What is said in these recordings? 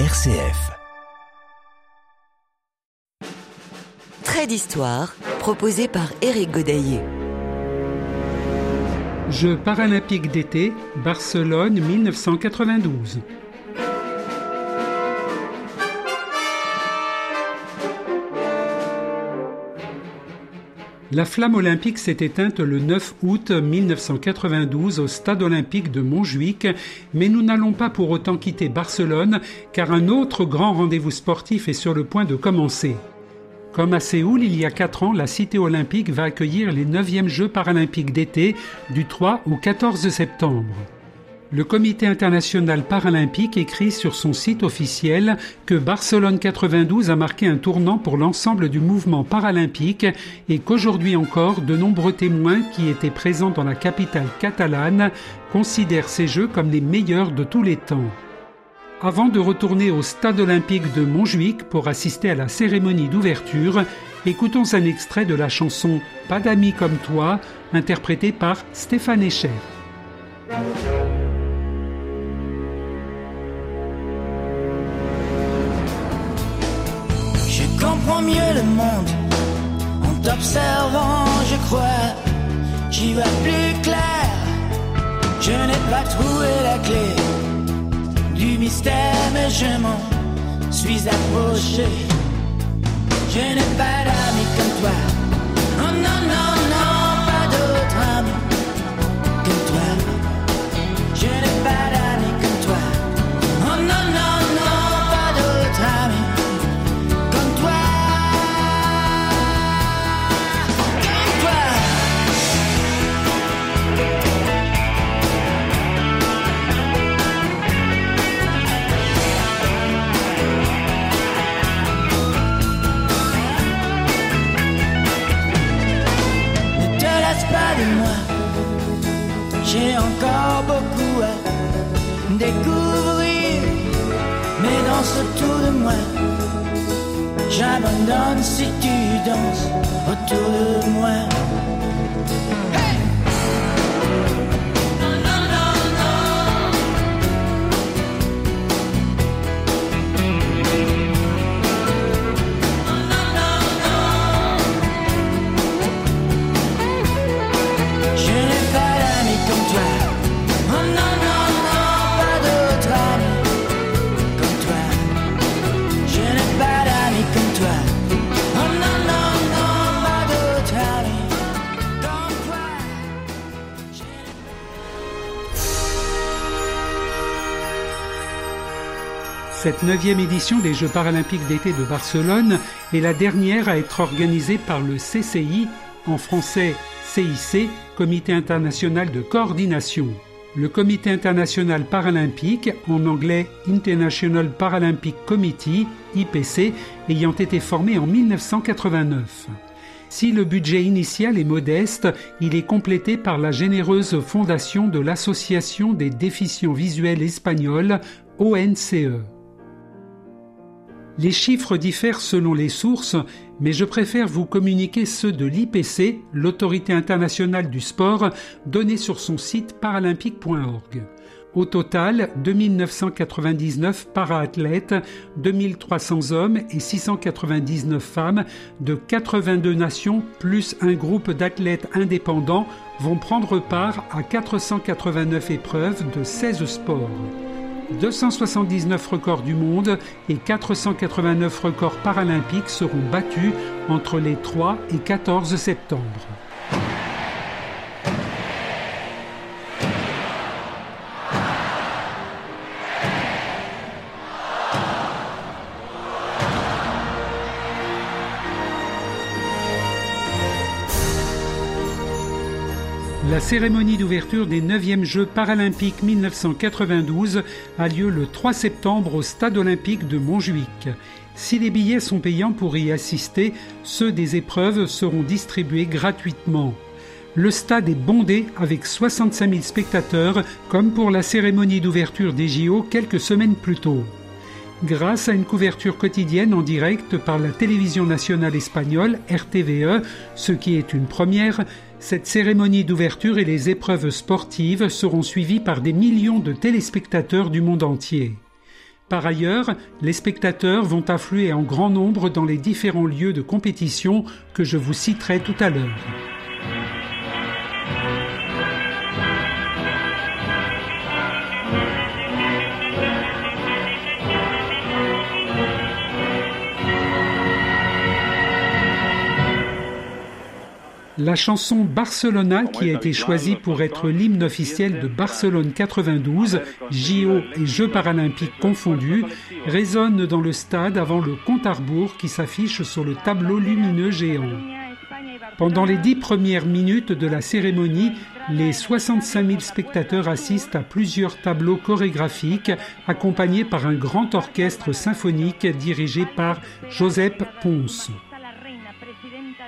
RCF. Trait d'histoire proposé par Éric Godaillé. Jeux paralympiques d'été, Barcelone 1992. La flamme olympique s'est éteinte le 9 août 1992 au stade olympique de Montjuic, mais nous n'allons pas pour autant quitter Barcelone car un autre grand rendez-vous sportif est sur le point de commencer. Comme à Séoul, il y a 4 ans, la Cité olympique va accueillir les 9e Jeux paralympiques d'été du 3 au 14 septembre. Le Comité international paralympique écrit sur son site officiel que Barcelone 92 a marqué un tournant pour l'ensemble du mouvement paralympique et qu'aujourd'hui encore, de nombreux témoins qui étaient présents dans la capitale catalane considèrent ces Jeux comme les meilleurs de tous les temps. Avant de retourner au stade olympique de Montjuic pour assister à la cérémonie d'ouverture, écoutons un extrait de la chanson Pas d'amis comme toi, interprétée par Stéphane Echer. T'observant, je crois. J'y vois plus clair. Je n'ai pas trouvé la clé du mystère, mais je m'en suis approché. Je n'ai pas d'amis comme toi. Oh Cette neuvième édition des Jeux paralympiques d'été de Barcelone est la dernière à être organisée par le CCI, en français CIC, Comité international de coordination. Le Comité international paralympique, en anglais International Paralympic Committee, IPC, ayant été formé en 1989. Si le budget initial est modeste, il est complété par la généreuse fondation de l'Association des déficients visuels espagnols, ONCE. Les chiffres diffèrent selon les sources, mais je préfère vous communiquer ceux de l'IPC, l'autorité internationale du sport, donnés sur son site paralympique.org. Au total, 2999 para-athlètes, 2300 hommes et 699 femmes de 82 nations plus un groupe d'athlètes indépendants vont prendre part à 489 épreuves de 16 sports. 279 records du monde et 489 records paralympiques seront battus entre les 3 et 14 septembre. La cérémonie d'ouverture des 9e Jeux paralympiques 1992 a lieu le 3 septembre au Stade olympique de Montjuic. Si les billets sont payants pour y assister, ceux des épreuves seront distribués gratuitement. Le stade est bondé avec 65 000 spectateurs, comme pour la cérémonie d'ouverture des JO quelques semaines plus tôt. Grâce à une couverture quotidienne en direct par la télévision nationale espagnole RTVE, ce qui est une première, cette cérémonie d'ouverture et les épreuves sportives seront suivies par des millions de téléspectateurs du monde entier. Par ailleurs, les spectateurs vont affluer en grand nombre dans les différents lieux de compétition que je vous citerai tout à l'heure. La chanson Barcelona, qui a été choisie pour être l'hymne officiel de Barcelone 92, JO et Jeux paralympiques confondus, résonne dans le stade avant le compte à rebours qui s'affiche sur le tableau lumineux géant. Pendant les dix premières minutes de la cérémonie, les 65 000 spectateurs assistent à plusieurs tableaux chorégraphiques accompagnés par un grand orchestre symphonique dirigé par Josep Pons.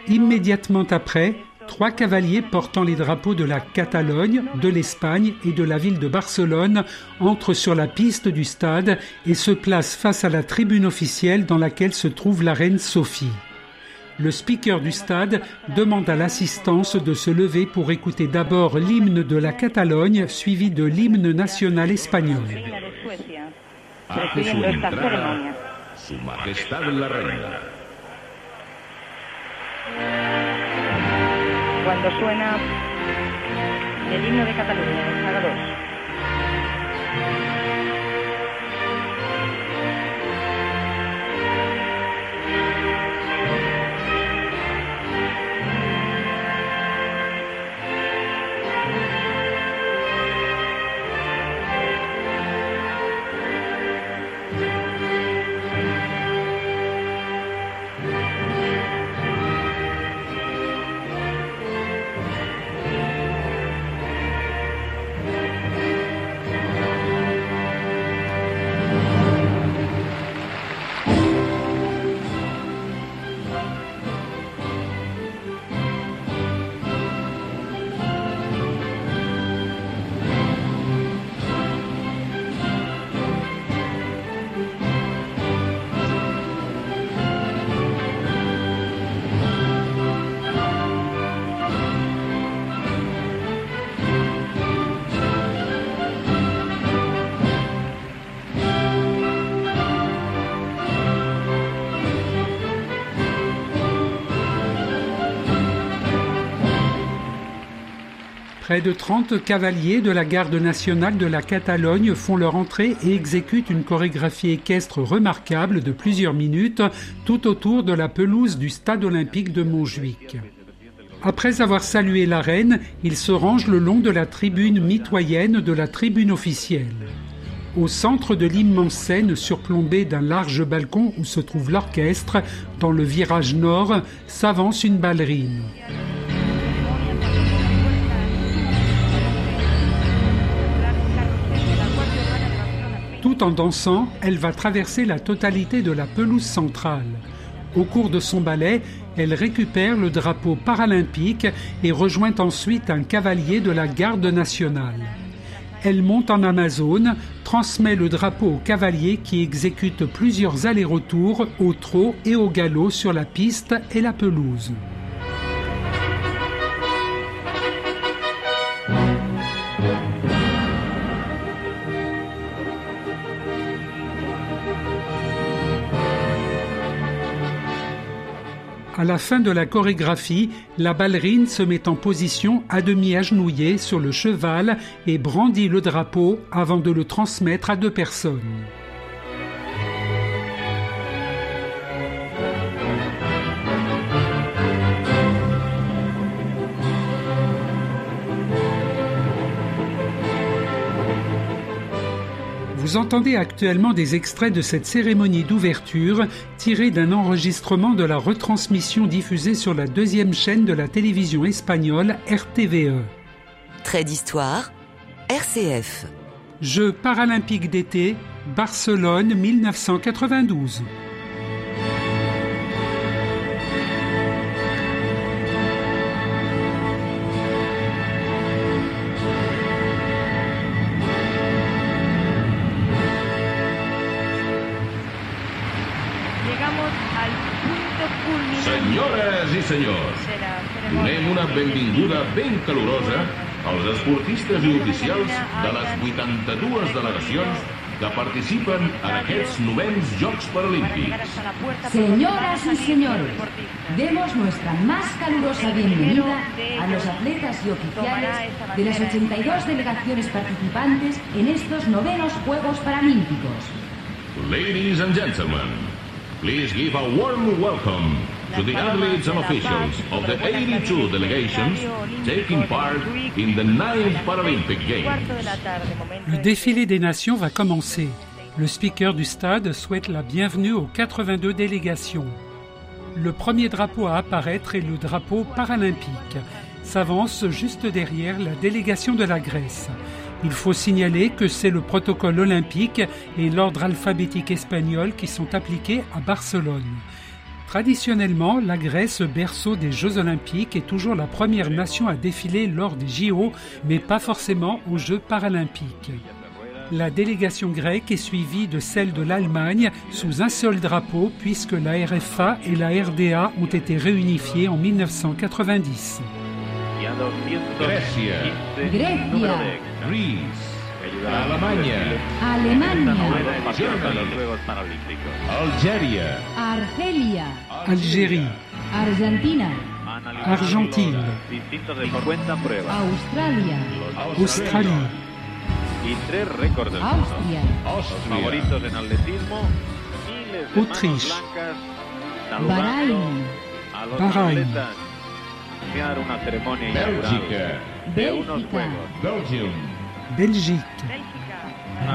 Immédiatement après, trois cavaliers portant les drapeaux de la Catalogne, de l'Espagne et de la ville de Barcelone entrent sur la piste du stade et se placent face à la tribune officielle dans laquelle se trouve la reine Sophie. Le speaker du stade demande à l'assistance de se lever pour écouter d'abord l'hymne de la Catalogne suivi de l'hymne national espagnol. Cuando suena el himno de Cataluña, saga 2. Près de 30 cavaliers de la garde nationale de la Catalogne font leur entrée et exécutent une chorégraphie équestre remarquable de plusieurs minutes tout autour de la pelouse du stade olympique de Montjuic. Après avoir salué la reine, ils se rangent le long de la tribune mitoyenne de la tribune officielle. Au centre de l'immense scène surplombée d'un large balcon où se trouve l'orchestre, dans le virage nord, s'avance une ballerine. Tout en dansant, elle va traverser la totalité de la pelouse centrale. Au cours de son ballet, elle récupère le drapeau paralympique et rejoint ensuite un cavalier de la garde nationale. Elle monte en Amazone, transmet le drapeau au cavalier qui exécute plusieurs allers-retours au trot et au galop sur la piste et la pelouse. À la fin de la chorégraphie, la ballerine se met en position à demi agenouillée sur le cheval et brandit le drapeau avant de le transmettre à deux personnes. Vous entendez actuellement des extraits de cette cérémonie d'ouverture tirés d'un enregistrement de la retransmission diffusée sur la deuxième chaîne de la télévision espagnole RTVE. Trait d'histoire, RCF. Jeux paralympiques d'été, Barcelone 1992. Senyores i senyors, donem una benvinguda ben calorosa als esportistes i oficials de les 82 delegacions que participen en aquests novens Jocs Paralímpics. Señoras y señores, demos nuestra más calurosa bienvenida a los atletas y oficiales de las 82 delegaciones participantes en estos novenos Juegos Paralímpicos. Ladies and gentlemen, please give a warm welcome to the athletes and officials of the 82 delegations taking part in the 9th Paralympic Games. Le défilé des nations va commencer. Le speaker du stade souhaite la bienvenue aux 82 délégations. Le premier drapeau à apparaître est le drapeau paralympique. S'avance juste derrière la délégation de la Grèce. Il faut signaler que c'est le protocole olympique et l'ordre alphabétique espagnol qui sont appliqués à Barcelone. Traditionnellement, la Grèce, berceau des Jeux olympiques, est toujours la première nation à défiler lors des JO, mais pas forcément aux Jeux paralympiques. La délégation grecque est suivie de celle de l'Allemagne sous un seul drapeau puisque la RFA et la RDA ont été réunifiées en 1990. y a 215 Grecia, número. Greece, Alemania, Alemania, Algeria, Argelia, Algeria, Argentina. Argentina, Australia, Australia, y tres récords Austria. Austria. favoritos en atletismo, a los Bahrein. Bahreïn, Bélgica, Bélgica, Belgium, Belgique,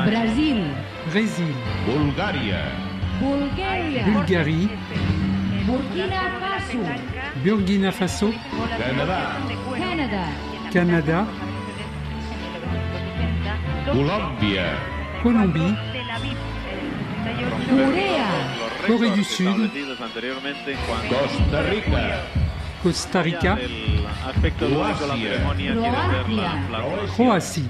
Brasil, Brésil, Bulgaria, Bulgaria, Bulgarie, Burkina Faso, Burkina Faso, Canada, Canada, Canada, Colombia, Colombie, Corea, Corée du Sud, Costa Rica, Costa Rica, Croatie.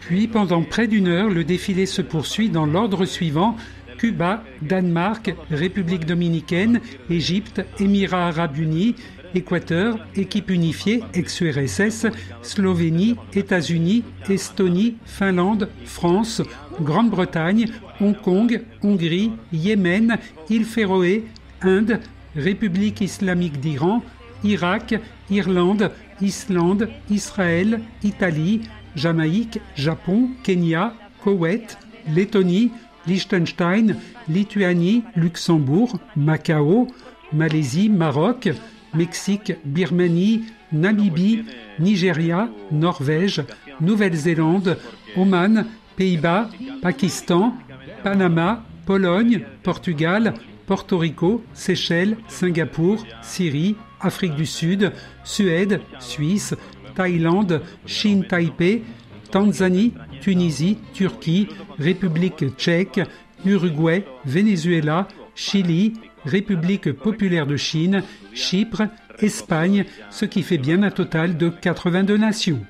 Puis, pendant près d'une heure, le défilé se poursuit dans l'ordre suivant. Cuba, Danemark, République dominicaine, Égypte, Émirats arabes unis, Équateur, équipe unifiée, ex-URSS, Slovénie, États-Unis, Estonie, Finlande, France, Grande-Bretagne, Hong Kong, Hongrie, Yémen, îles Féroé, Inde, République islamique d'Iran, Irak, Irlande, Islande, Israël, Italie, Jamaïque, Japon, Kenya, Koweït, Lettonie, Liechtenstein, Lituanie, Luxembourg, Macao, Malaisie, Maroc, Mexique, Birmanie, Namibie, Nigeria, Norvège, Nouvelle-Zélande, Oman, Pays-Bas, Pakistan, Panama, Pologne, Portugal, Porto Rico, Seychelles, Singapour, Syrie, Afrique du Sud, Suède, Suisse, Thaïlande, Chine Taipei, Tanzanie, Tunisie, Turquie, République tchèque, Uruguay, Venezuela, Chili, République populaire de Chine, Chypre, Espagne, ce qui fait bien un total de 82 nations.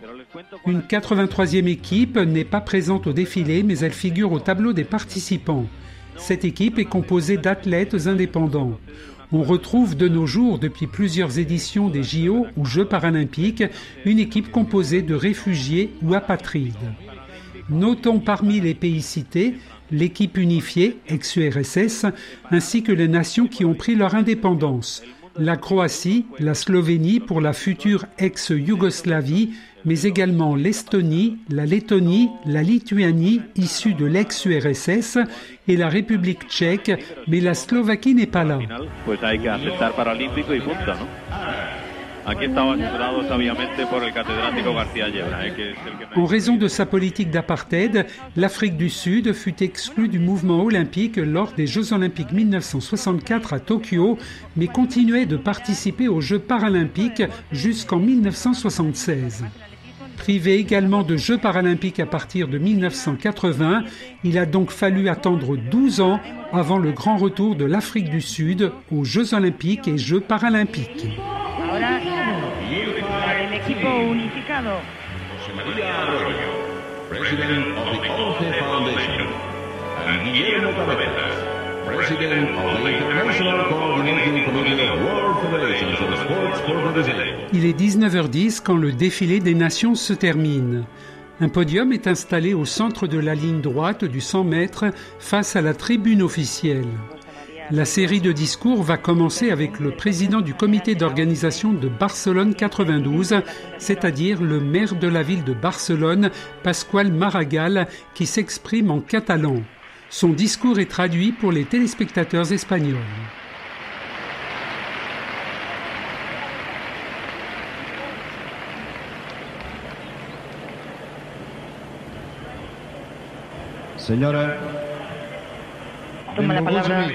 Une 83e équipe n'est pas présente au défilé, mais elle figure au tableau des participants. Cette équipe est composée d'athlètes indépendants. On retrouve de nos jours, depuis plusieurs éditions des JO ou Jeux paralympiques, une équipe composée de réfugiés ou apatrides. Notons parmi les pays cités l'équipe unifiée, ex-URSS, ainsi que les nations qui ont pris leur indépendance. La Croatie, la Slovénie pour la future ex-Yougoslavie, mais également l'Estonie, la Lettonie, la Lituanie issue de l'ex-URSS et la République tchèque, mais la Slovaquie n'est pas là. Llebra, eh. En raison de sa politique d'apartheid, l'Afrique du Sud fut exclue du mouvement olympique lors des Jeux olympiques 1964 à Tokyo, mais continuait de participer aux Jeux paralympiques jusqu'en 1976. Privé également de Jeux paralympiques à partir de 1980, il a donc fallu attendre 12 ans avant le grand retour de l'Afrique du Sud aux Jeux olympiques et Jeux paralympiques. Unificado. José María Arroyo, President of the ONCE Foundation, and Guillermo Cabezas, President of the International Coordinating Committee of World Federations of Sports for the Disabled. Il est 19h10 quand le défilé des nations se termine. Un podium est installé au centre de la ligne droite du 100 mètres face à la tribune officielle. La série de discours va commencer avec le président du comité d'organisation de Barcelone 92, c'est-à-dire le maire de la ville de Barcelone, Pasqual Maragall, qui s'exprime en catalan. Son discours est traduit pour les téléspectateurs espagnols. La palabra.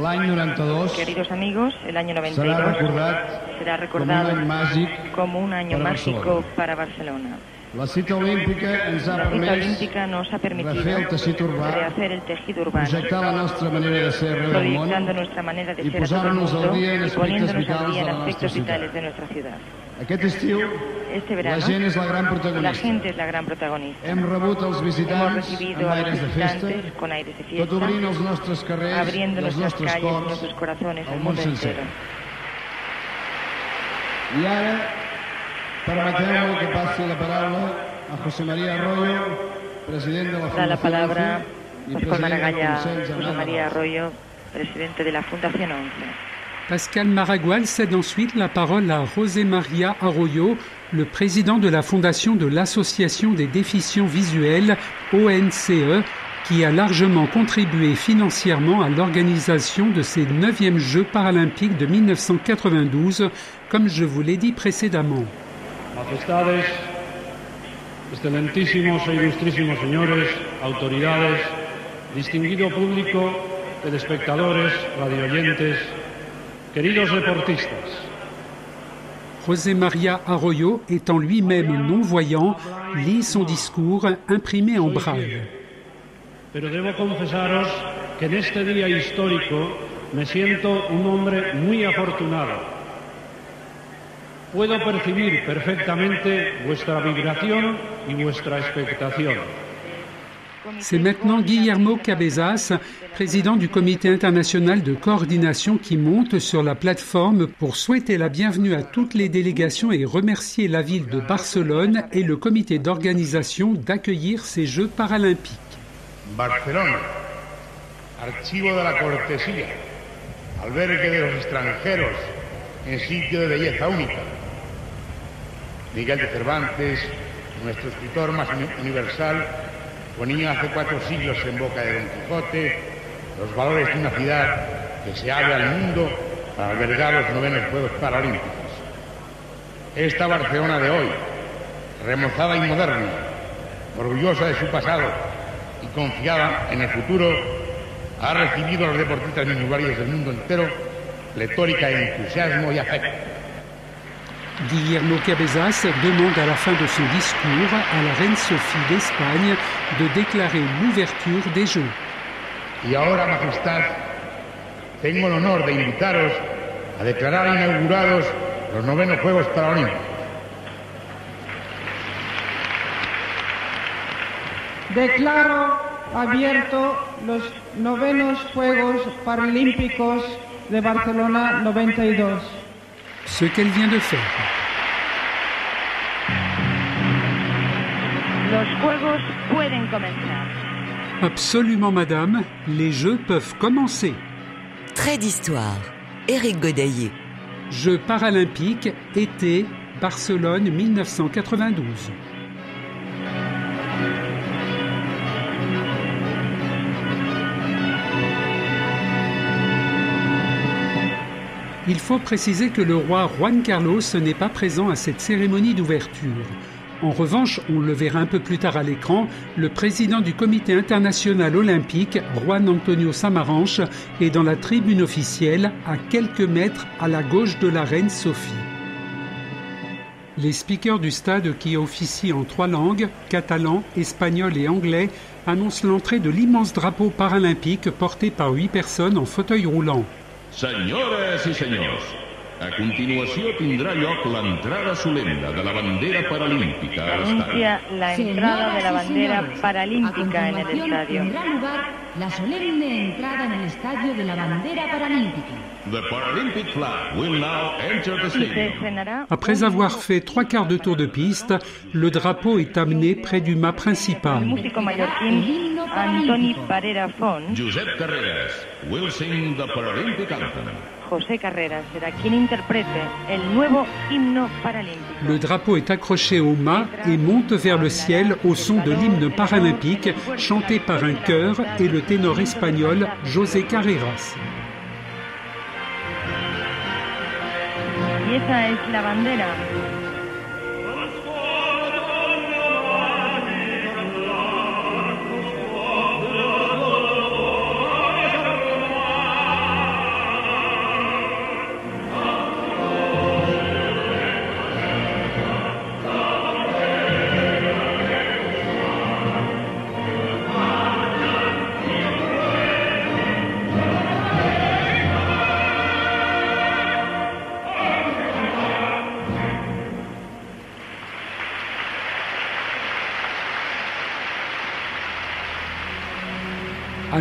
L'any 92 Queridos amigos, el año serà 92 recordat será com un recordado any màgic como un año para mágico Barcelona. para Barcelona. La cita olímpica ens ha permès nos ha permitido refer el teixit urbà, rehacer el tejido urbano, projectar la nostra manera de ser arreu del món proyectando nuestra manera de i posar-nos al dia en aspectes vitals de la nostra ciutat. Aquest estiu Este la verano, gent és la gran la protagonista. gente es la gran protagonista. Hem rebut els Hemos visitants recibido amb aires de festa, con aires de tot fiesta, obrint els nostres carrers abriendo els nuestras nostres calles y cors nuestros corazones al món mundo sencer. entero. I ara, permeteu-me que passi la paraula a José María Arroyo, president de la Da la palabra Maragalla, José María. Arroyo, presidente de la Fundación 11. Pascal Maragual cède ensuite la parole à José María Arroyo, le président de la fondation de l'Association des déficients visuels, ONCE, qui a largement contribué financièrement à l'organisation de ces 9e Jeux paralympiques de 1992, comme je vous l'ai dit précédemment. Queridos deportistas, José María Arroyo, étant lui-même non-voyant, lit son discours imprimé en braille. pero debo confesaros que en este día histórico me siento un hombre muy afortunado. Puedo percibir perfectamente vuestra vibración y vuestra expectación. C'est maintenant Guillermo Cabezas, président du comité international de coordination qui monte sur la plateforme pour souhaiter la bienvenue à toutes les délégations et remercier la ville de Barcelone et le comité d'organisation d'accueillir ces Jeux paralympiques. Barcelona, archivo de la cortesía, albergue de los extranjeros en sitio de belleza única. Miguel de Cervantes, nuestro escritor más uni- universal, ponía hace cuatro siglos en boca de Don Quijote los valores de una ciudad que se abre al mundo para albergar los novenos Juegos Paralímpicos. Esta Barcelona de hoy, remozada y moderna, orgullosa de su pasado y confiada en el futuro, ha recibido a los deportistas minusválidos del mundo entero pletórica de entusiasmo y afecto. Guillermo Cabezas demande à la fin de son discours à la reine Sophie d'Espagne de déclarer l'ouverture des Jeux. Y ahora, Majestad, tengo el honor de invitaros a declarar inaugurados los novenos Juegos Paralímpicos. Declaro abierto los novenos Juegos Paralímpicos de Barcelona 92. Ce qu'elle vient de faire. Los juegos pueden comenzar. Absolument, madame, les Jeux peuvent commencer. Trait d'histoire. Éric Godaillé. Jeux paralympiques, été, Barcelone 1992. Il faut préciser que le roi Juan Carlos n'est pas présent à cette cérémonie d'ouverture. En revanche, on le verra un peu plus tard à l'écran, le président du comité international olympique, Juan Antonio Samaranch, est dans la tribune officielle, à quelques mètres à la gauche de la reine Sophie. Les speakers du stade qui officient en trois langues, catalan, espagnol et anglais, annoncent l'entrée de l'immense drapeau paralympique porté par huit personnes en fauteuil roulant. Señoras y señores, A continuació tindrà lloc l'entrada solemne de la bandera paralímpica a l'estadi. Anuncia la entrada de la Señoras y bandera señores, paralímpica a en el continuación estadio. Tendrá lugar la solemne entrada en el estadio de la bandera paralímpica. The Paralympic flag will now enter the Y se stadium. estrenará Après avoir fait trois quarts de tour de piste, le drapeau est amené près du mât principal. músico mallorquín Antoni Parera Font. Josep Carreras will sing the Paralympic anthem. José Carreras será quien interprete el nuevo himno paralímpico. Le drapeau est accroché au mât et monte vers le ciel au son de l'hymne paralympique chanté par un chœur et le ténor espagnol José Carreras. Y esa es la bandera.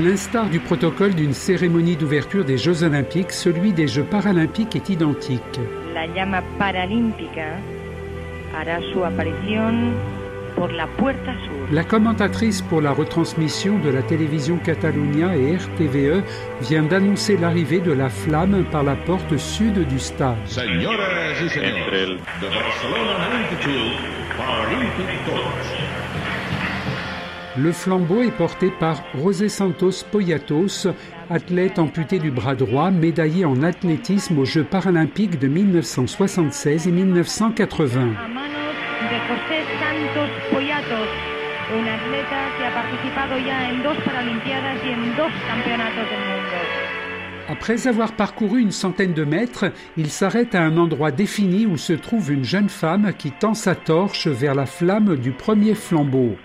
L'instar du protocole d'une cérémonie d'ouverture des Jeux olympiques, celui des Jeux paralympiques est identique. La llama paralímpica hará su aparición por la puerta sur. La commentatrice pour la retransmission de la télévision Catalunya et RTVE vient d'annoncer l'arrivée de la flamme par la porte sud du stade. Senyores i Entre senyors, el- the Barcelona 92 Paralympic Torch. Le flambeau est porté par José Santos Poyatos, athlète amputé du bras droit, médaillé en athlétisme aux Jeux paralympiques de 1976 et 1980. A manos de José Santos Poyatos, un atleta que ha participado ya en dos Paralimpiadas y en dos Campeonatos del Mundo. Après avoir parcouru une centaine de mètres, il s'arrête à un endroit défini où se trouve une jeune femme qui tend sa torche vers la flamme du premier flambeau.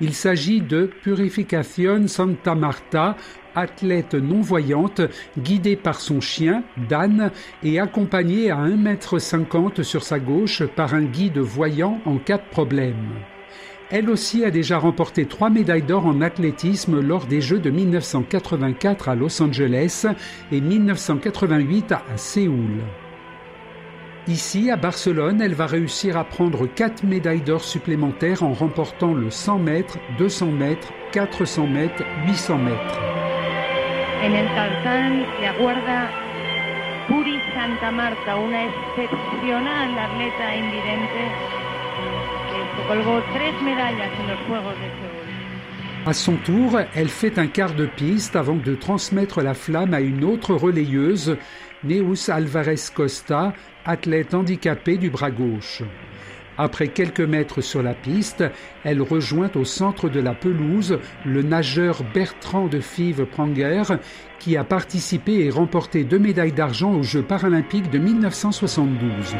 Il s'agit de Purificación Santa Marta, athlète non-voyante, guidée par son chien, Dan, et accompagnée à 1,50 m sur sa gauche par un guide voyant en cas de problème. Elle aussi a déjà remporté trois médailles d'or en athlétisme lors des Jeux de 1984 à Los Angeles et 1988 à Séoul. Ici, à Barcelone, elle va réussir à prendre quatre médailles d'or supplémentaires en remportant le 100 mètres, 200 mètres, 400 mètres, 800 mètres. En el le aguarda Puri Santa Marta, una excepcional atleta invidente que se colgó tres medallas en los Juegos de Seúl. À son tour, elle fait un quart de piste avant de transmettre la flamme à une autre relayeuse, Neus Alvarez Costa, athlète handicapée du bras gauche. Après quelques mètres sur la piste, elle rejoint au centre de la pelouse le nageur Bertrand de Fives Pranger, qui a participé et remporté deux médailles d'argent aux Jeux paralympiques de 1972.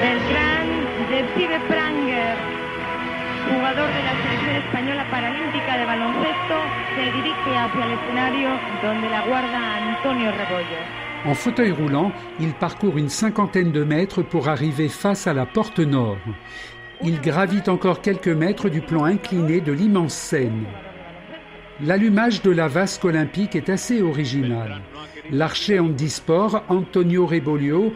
Beltrán de Pibe Pranger, de la de baloncesto, se dirige la guarda Antonio. En fauteuil roulant, il parcourt une cinquantaine de mètres pour arriver face à la porte nord. Il gravit encore quelques mètres du plan incliné de l'immense scène. L'allumage de la vasque olympique est assez original. L'archer handisport Antonio Rebolio,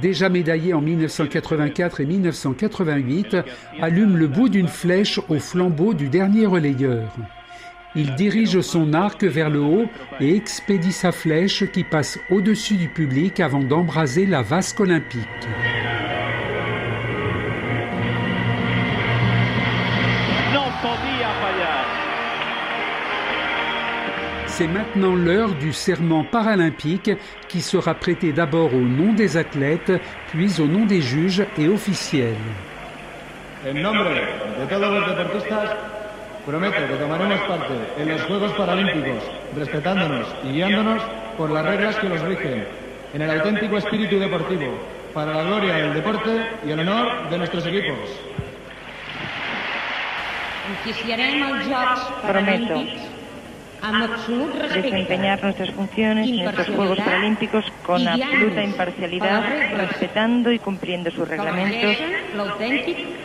déjà médaillé en 1984 et 1988, allume le bout d'une flèche au flambeau du dernier relayeur. Il dirige son arc vers le haut et expédie sa flèche qui passe au-dessus du public avant d'embraser la vasque olympique. C'est maintenant l'heure du serment paralympique qui sera prêté d'abord au nom des athlètes, puis au nom des juges et officiels. En nombre de todos los deportistas, prometo que tomaremos parte en los Juegos Paralímpicos, respetándonos y guiándonos por las reglas que los rigen, en el auténtico espíritu deportivo, para la gloria del deporte y el honor de nuestros equipos. Prometo desempeñar nuestras funciones en estos Juegos Paralímpicos con absoluta imparcialidad, respetando y cumpliendo sus reglamentos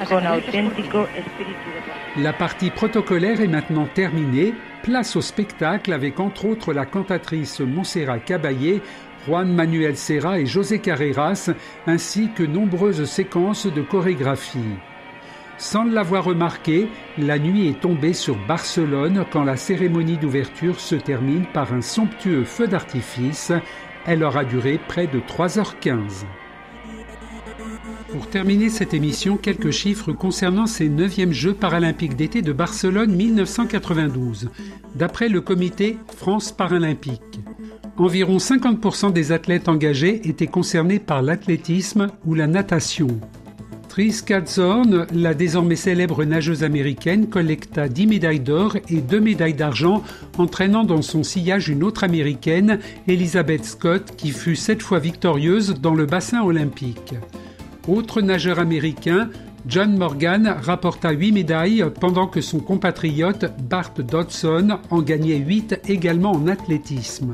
con auténtico espíritu de La partie protocolaire est maintenant terminée. Place au spectacle avec entre autres la cantatrice Montserrat Caballé, Juan Manuel Serra et José Carreras, ainsi que nombreuses séquences de chorégraphie. Sans l'avoir remarqué, la nuit est tombée sur Barcelone quand la cérémonie d'ouverture se termine par un somptueux feu d'artifice. Elle aura duré près de 3h15. Pour terminer cette émission, quelques chiffres concernant ces 9e Jeux paralympiques d'été de Barcelone 1992. D'après le comité France Paralympique, environ 50% des athlètes engagés étaient concernés par l'athlétisme ou la natation. Tris Katzorn, la désormais célèbre nageuse américaine, collecta 10 médailles d'or et 2 médailles d'argent, entraînant dans son sillage une autre américaine, Elizabeth Scott, qui fut cette fois victorieuse dans le bassin olympique. Autre nageur américain, John Morgan rapporta 8 médailles pendant que son compatriote Bart Dodson en gagnait 8 également en athlétisme.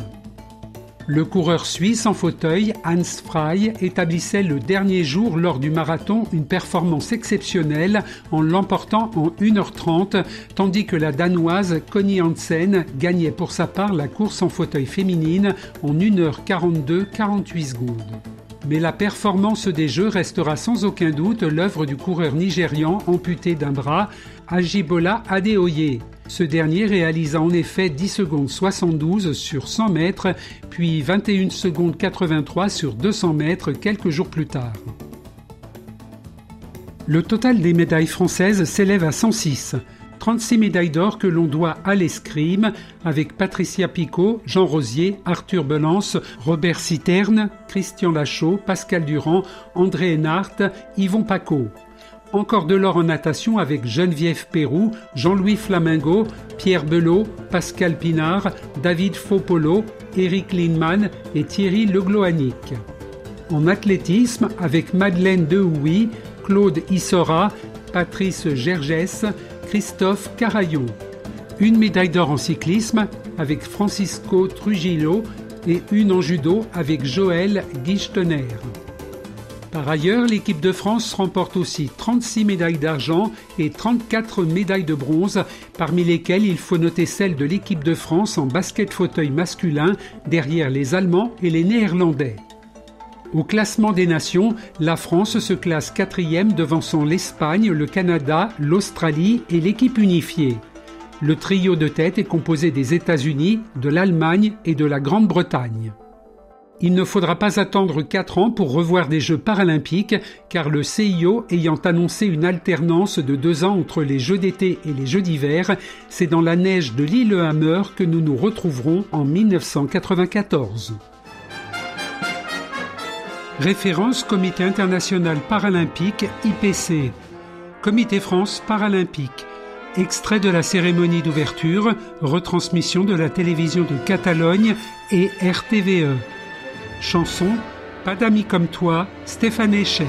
Le coureur suisse en fauteuil, Hans Frey, établissait le dernier jour lors du marathon une performance exceptionnelle en l'emportant en 1h30, tandis que la danoise Connie Hansen gagnait pour sa part la course en fauteuil féminine en 1h42 48 secondes. Mais la performance des Jeux restera sans aucun doute l'œuvre du coureur nigérian amputé d'un bras, Ajibola Adeoye. Ce dernier réalisa en effet 10 secondes 72 sur 100 mètres, puis 21 secondes 83 sur 200 mètres quelques jours plus tard. Le total des médailles françaises s'élève à 106. 36 médailles d'or que l'on doit à l'escrime, avec Patricia Picot, Jean Rosier, Arthur Belance, Robert Citerne, Christian Lachaud, Pascal Durand, André Hénart, Yvon Paco. Encore de l'or en natation avec Geneviève Pérou, Jean-Louis Flamingo, Pierre Belot, Pascal Pinard, David Fopolo, Eric Linman et Thierry Legloanic. En athlétisme avec Madeleine Dehouy, Claude Issora, Patrice Gergès, Christophe Carayon. Une médaille d'or en cyclisme avec Francisco Trujillo et une en judo avec Joël Guichtener. Par ailleurs, l'équipe de France remporte aussi 36 médailles d'argent et 34 médailles de bronze, parmi lesquelles il faut noter celle de l'équipe de France en basket fauteuil masculin, derrière les Allemands et les Néerlandais. Au classement des nations, la France se classe quatrième devançant l'Espagne, le Canada, l'Australie et l'équipe unifiée. Le trio de tête est composé des États-Unis, de l'Allemagne et de la Grande-Bretagne. Il ne faudra pas attendre 4 ans pour revoir des Jeux paralympiques, car le CIO ayant annoncé une alternance de 2 ans entre les Jeux d'été et les Jeux d'hiver, c'est dans la neige de Lillehammer que nous nous retrouverons en 1994. Référence Comité international paralympique IPC. Comité France paralympique. Extrait de la cérémonie d'ouverture, retransmission de la télévision de Catalogne et RTVE. Chanson Pas d'amis comme toi, Stéphane Echer.